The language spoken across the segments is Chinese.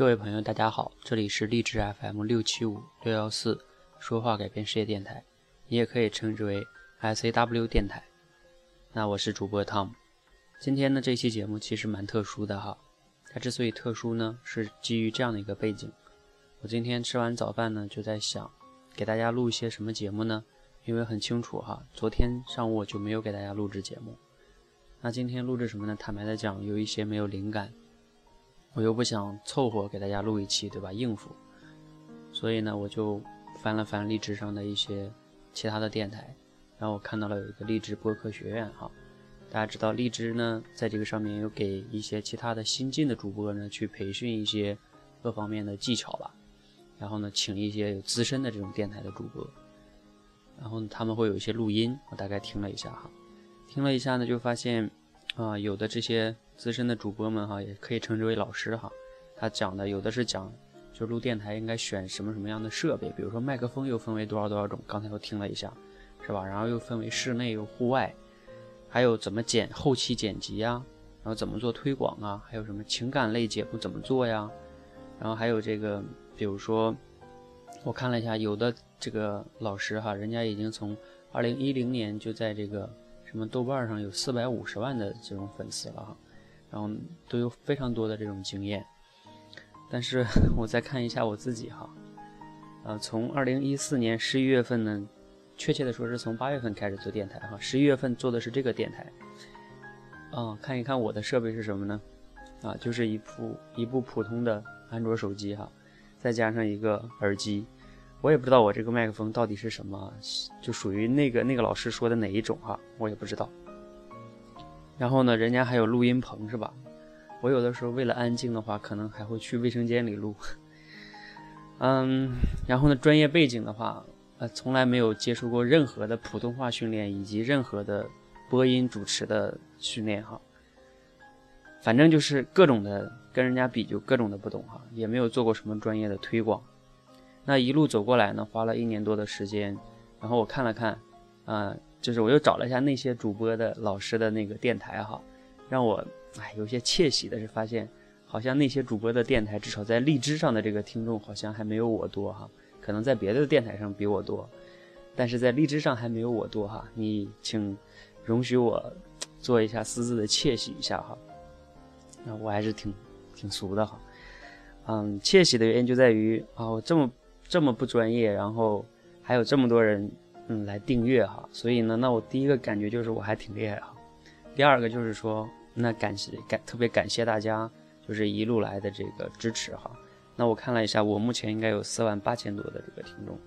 各位朋友，大家好，这里是励志 FM 六七五六幺四说话改变世界电台，你也可以称之为 SAW 电台。那我是主播 Tom。今天呢，这期节目其实蛮特殊的哈。它之所以特殊呢，是基于这样的一个背景。我今天吃完早饭呢，就在想给大家录一些什么节目呢？因为很清楚哈，昨天上午我就没有给大家录制节目。那今天录制什么呢？坦白的讲，有一些没有灵感。我又不想凑合给大家录一期，对吧？应付，所以呢，我就翻了翻荔枝上的一些其他的电台，然后我看到了有一个荔枝播客学院，哈，大家知道荔枝呢，在这个上面有给一些其他的新进的主播呢去培训一些各方面的技巧吧，然后呢，请一些有资深的这种电台的主播，然后他们会有一些录音，我大概听了一下哈，听了一下呢，就发现啊，有的这些。资深的主播们哈，也可以称之为老师哈。他讲的有的是讲，就录电台应该选什么什么样的设备，比如说麦克风又分为多少多少种，刚才我听了一下，是吧？然后又分为室内有户外，还有怎么剪后期剪辑呀，然后怎么做推广啊，还有什么情感类节目怎么做呀？然后还有这个，比如说我看了一下，有的这个老师哈，人家已经从二零一零年就在这个什么豆瓣上有四百五十万的这种粉丝了哈。然后都有非常多的这种经验，但是 我再看一下我自己哈，呃，从二零一四年十一月份呢，确切的说是从八月份开始做电台哈，十一月份做的是这个电台，啊，看一看我的设备是什么呢？啊，就是一部一部普通的安卓手机哈，再加上一个耳机，我也不知道我这个麦克风到底是什么，就属于那个那个老师说的哪一种哈，我也不知道。然后呢，人家还有录音棚是吧？我有的时候为了安静的话，可能还会去卫生间里录。嗯，然后呢，专业背景的话，呃，从来没有接触过任何的普通话训练以及任何的播音主持的训练哈。反正就是各种的跟人家比，就各种的不懂哈，也没有做过什么专业的推广。那一路走过来呢，花了一年多的时间，然后我看了看，啊。就是我又找了一下那些主播的老师的那个电台哈，让我哎有些窃喜的是发现，好像那些主播的电台至少在荔枝上的这个听众好像还没有我多哈，可能在别的电台上比我多，但是在荔枝上还没有我多哈。你请容许我做一下私自的窃喜一下哈，那我还是挺挺俗的哈，嗯，窃喜的原因就在于啊我这么这么不专业，然后还有这么多人。嗯，来订阅哈，所以呢，那我第一个感觉就是我还挺厉害哈。第二个就是说，那感谢感特别感谢大家，就是一路来的这个支持哈。那我看了一下，我目前应该有四万八千多的这个听众。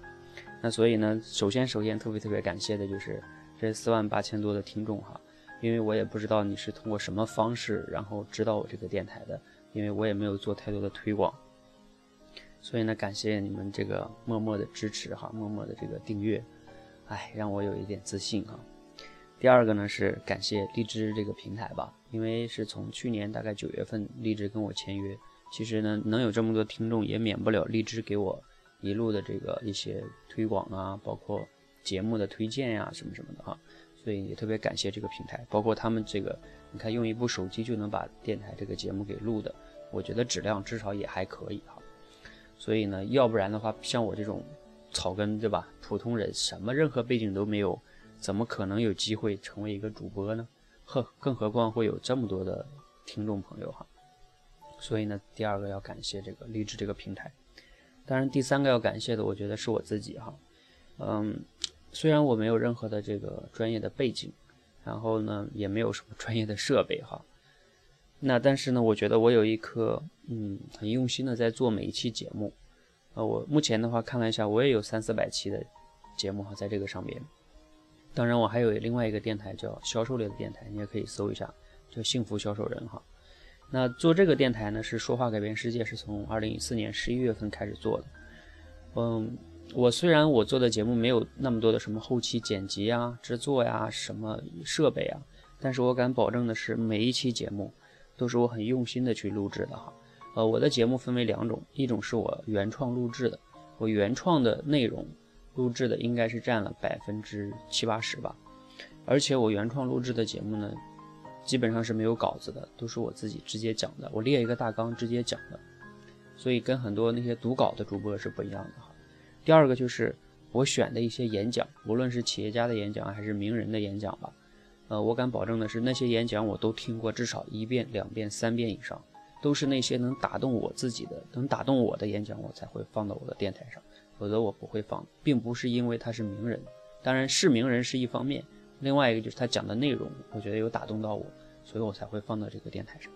那所以呢，首先首先特别特别感谢的就是这四万八千多的听众哈，因为我也不知道你是通过什么方式然后知道我这个电台的，因为我也没有做太多的推广。所以呢，感谢你们这个默默的支持哈，默默的这个订阅。哎，让我有一点自信啊。第二个呢是感谢荔枝这个平台吧，因为是从去年大概九月份荔枝跟我签约，其实呢能有这么多听众，也免不了荔枝给我一路的这个一些推广啊，包括节目的推荐呀什么什么的哈。所以也特别感谢这个平台，包括他们这个，你看用一部手机就能把电台这个节目给录的，我觉得质量至少也还可以啊。所以呢，要不然的话，像我这种。草根对吧？普通人什么任何背景都没有，怎么可能有机会成为一个主播呢？呵，更何况会有这么多的听众朋友哈。所以呢，第二个要感谢这个励志这个平台。当然，第三个要感谢的，我觉得是我自己哈。嗯，虽然我没有任何的这个专业的背景，然后呢，也没有什么专业的设备哈。那但是呢，我觉得我有一颗嗯很用心的在做每一期节目。呃，我目前的话看了一下，我也有三四百期的节目哈，在这个上边。当然，我还有另外一个电台叫销售类的电台，你也可以搜一下，叫幸福销售人哈。那做这个电台呢，是说话改变世界，是从二零一四年十一月份开始做的。嗯，我虽然我做的节目没有那么多的什么后期剪辑呀、制作呀、什么设备啊，但是我敢保证的是，每一期节目都是我很用心的去录制的哈。呃，我的节目分为两种，一种是我原创录制的，我原创的内容录制的应该是占了百分之七八十吧，而且我原创录制的节目呢，基本上是没有稿子的，都是我自己直接讲的，我列一个大纲直接讲的，所以跟很多那些读稿的主播是不一样的哈。第二个就是我选的一些演讲，无论是企业家的演讲还是名人的演讲吧，呃，我敢保证的是那些演讲我都听过至少一遍、两遍、三遍以上，都是那些能打动我自己的、能打动我的演讲，我才会放到我的电台上，否则我不会放，并不是因为他是名人，当然是名人是一方面，另外一个就是他讲的内容，我觉得有打动到我，所以我才会放到这个电台上。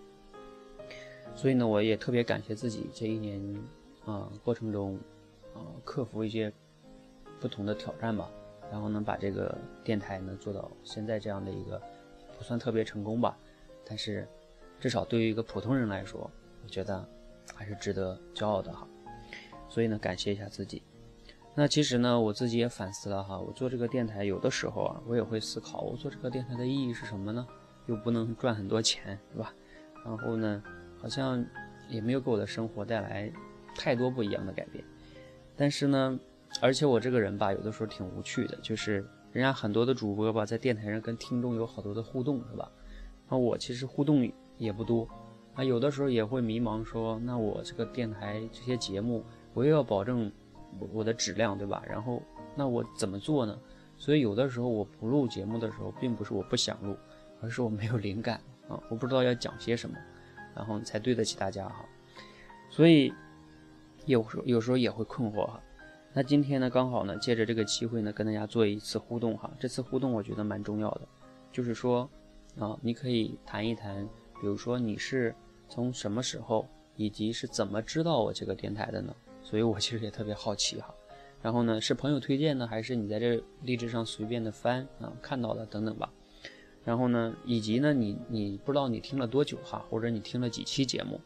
所以呢，我也特别感谢自己这一年啊过程中，啊克服一些不同的挑战吧，然后呢把这个电台呢做到现在这样的一个不算特别成功吧，但是至少对于一个普通人来说，我觉得还是值得骄傲的哈。所以呢，感谢一下自己。那其实呢，我自己也反思了哈，我做这个电台有的时候啊，我也会思考，我做这个电台的意义是什么呢？又不能赚很多钱，是吧？然后呢？好像也没有给我的生活带来太多不一样的改变，但是呢，而且我这个人吧，有的时候挺无趣的，就是人家很多的主播吧，在电台上跟听众有好多的互动，是吧？那我其实互动也不多，啊，有的时候也会迷茫，说那我这个电台这些节目，我又要保证我的质量，对吧？然后那我怎么做呢？所以有的时候我不录节目的时候，并不是我不想录，而是我没有灵感啊，我不知道要讲些什么。然后才对得起大家哈，所以有时有时候也会困惑哈。那今天呢，刚好呢，借着这个机会呢，跟大家做一次互动哈。这次互动我觉得蛮重要的，就是说啊，你可以谈一谈，比如说你是从什么时候，以及是怎么知道我这个电台的呢？所以我其实也特别好奇哈。然后呢，是朋友推荐呢，还是你在这荔枝上随便的翻啊看到的等等吧。然后呢，以及呢，你你不知道你听了多久哈，或者你听了几期节目，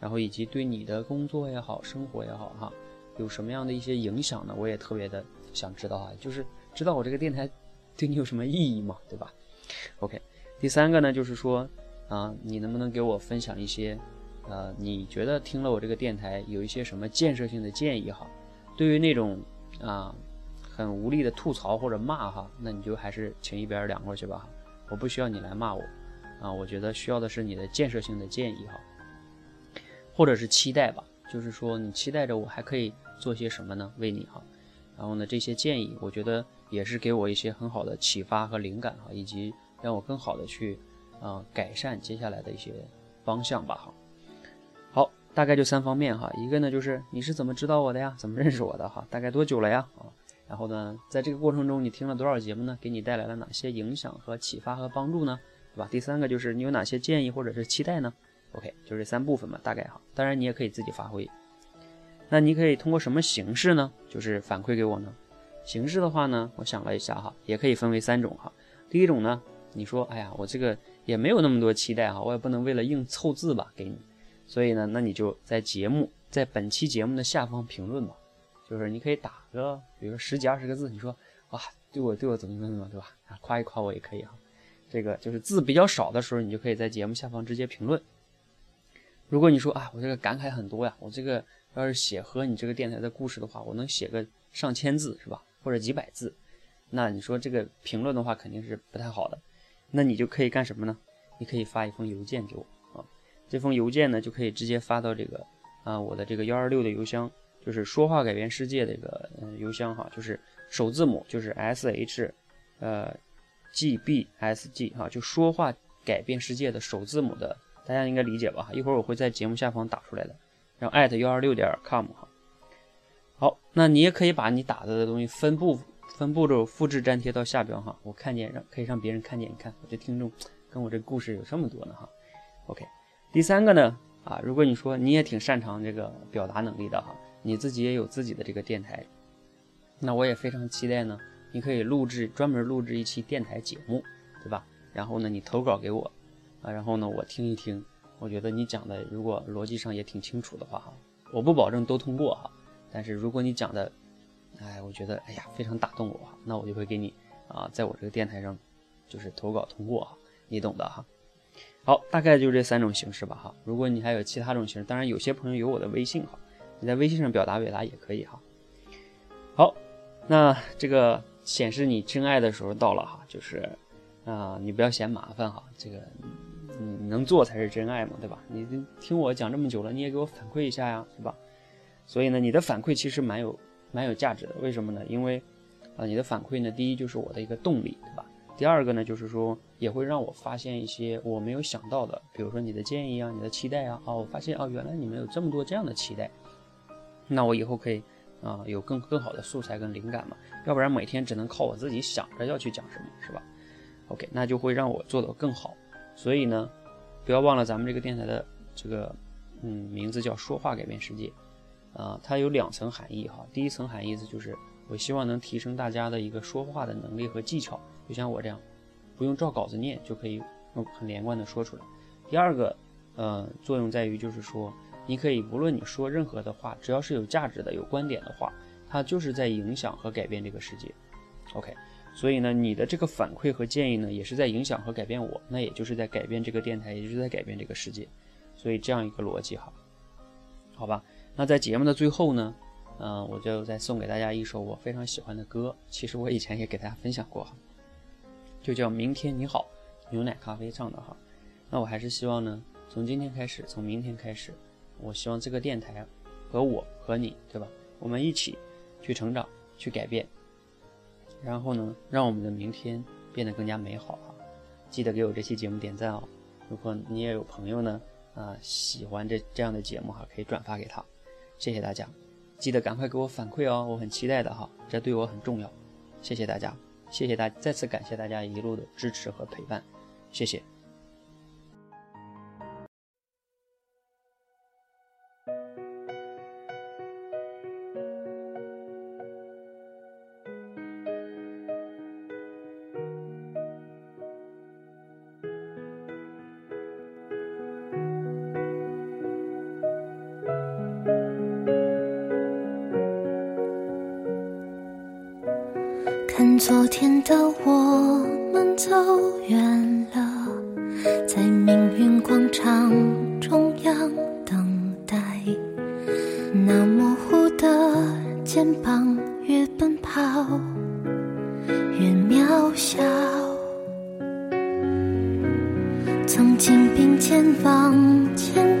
然后以及对你的工作也好，生活也好哈，有什么样的一些影响呢？我也特别的想知道啊，就是知道我这个电台对你有什么意义嘛，对吧？OK，第三个呢，就是说啊，你能不能给我分享一些，呃，你觉得听了我这个电台有一些什么建设性的建议哈？对于那种啊很无力的吐槽或者骂哈，那你就还是请一边凉快去吧。我不需要你来骂我，啊，我觉得需要的是你的建设性的建议哈，或者是期待吧，就是说你期待着我还可以做些什么呢？为你哈，然后呢，这些建议我觉得也是给我一些很好的启发和灵感哈，以及让我更好的去啊改善接下来的一些方向吧哈。好，大概就三方面哈，一个呢就是你是怎么知道我的呀？怎么认识我的哈？大概多久了呀？啊？然后呢，在这个过程中，你听了多少节目呢？给你带来了哪些影响和启发和帮助呢？对吧？第三个就是你有哪些建议或者是期待呢？OK，就这三部分嘛，大概哈。当然你也可以自己发挥。那你可以通过什么形式呢？就是反馈给我呢？形式的话呢，我想了一下哈，也可以分为三种哈。第一种呢，你说，哎呀，我这个也没有那么多期待哈，我也不能为了硬凑字吧给你，所以呢，那你就在节目在本期节目的下方评论吧。就是你可以打个，比如说十几二十个字，你说哇，对我对我怎么怎么怎么，对吧？啊，夸一夸我也可以哈。这个就是字比较少的时候，你就可以在节目下方直接评论。如果你说啊，我这个感慨很多呀，我这个要是写和你这个电台的故事的话，我能写个上千字是吧？或者几百字，那你说这个评论的话肯定是不太好的。那你就可以干什么呢？你可以发一封邮件给我啊。这封邮件呢，就可以直接发到这个啊我的这个幺二六的邮箱。就是说话改变世界的一个邮箱哈，就是首字母就是 S H，呃，G B S G 哈，就说话改变世界的首字母的，大家应该理解吧？一会儿我会在节目下方打出来的，然后艾特幺二六点 com 哈。好，那你也可以把你打的东西分步分步骤复制粘贴到下边哈，我看见让可以让别人看见，你看我这听众跟我这故事有这么多呢哈。OK，第三个呢啊，如果你说你也挺擅长这个表达能力的哈。你自己也有自己的这个电台，那我也非常期待呢。你可以录制专门录制一期电台节目，对吧？然后呢，你投稿给我，啊，然后呢，我听一听。我觉得你讲的如果逻辑上也挺清楚的话，哈，我不保证都通过哈。但是如果你讲的，哎，我觉得哎呀非常打动我，那我就会给你啊，在我这个电台上就是投稿通过哈，你懂的哈。好，大概就这三种形式吧哈。如果你还有其他种形式，当然有些朋友有我的微信哈。你在微信上表达表达也可以哈。好，那这个显示你真爱的时候到了哈，就是啊，你不要嫌麻烦哈，这个你能做才是真爱嘛，对吧？你听我讲这么久了，你也给我反馈一下呀，是吧？所以呢，你的反馈其实蛮有蛮有价值的。为什么呢？因为啊，你的反馈呢，第一就是我的一个动力，对吧？第二个呢，就是说也会让我发现一些我没有想到的，比如说你的建议啊，你的期待啊，哦，我发现哦，原来你们有这么多这样的期待，那我以后可以啊有更更好的素材跟灵感嘛，要不然每天只能靠我自己想着要去讲什么，是吧？OK，那就会让我做得更好。所以呢，不要忘了咱们这个电台的这个嗯名字叫说话改变世界啊，它有两层含义哈。第一层含义就是。我希望能提升大家的一个说话的能力和技巧，就像我这样，不用照稿子念就可以很连贯的说出来。第二个，呃，作用在于就是说，你可以无论你说任何的话，只要是有价值的、有观点的话，它就是在影响和改变这个世界。OK，所以呢，你的这个反馈和建议呢，也是在影响和改变我，那也就是在改变这个电台，也就是在改变这个世界。所以这样一个逻辑哈，好吧。那在节目的最后呢？嗯，我就再送给大家一首我非常喜欢的歌。其实我以前也给大家分享过哈，就叫《明天你好》，牛奶咖啡唱的哈。那我还是希望呢，从今天开始，从明天开始，我希望这个电台和我和你，对吧？我们一起去成长，去改变，然后呢，让我们的明天变得更加美好啊。记得给我这期节目点赞哦。如果你也有朋友呢，啊，喜欢这这样的节目哈，可以转发给他。谢谢大家。记得赶快给我反馈哦，我很期待的哈，这对我很重要。谢谢大家，谢谢大，再次感谢大家一路的支持和陪伴，谢谢。我们走远了，在命运广场中央等待。那模糊的肩膀，越奔跑越渺小。曾经并肩往前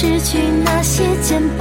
失去那些肩膀。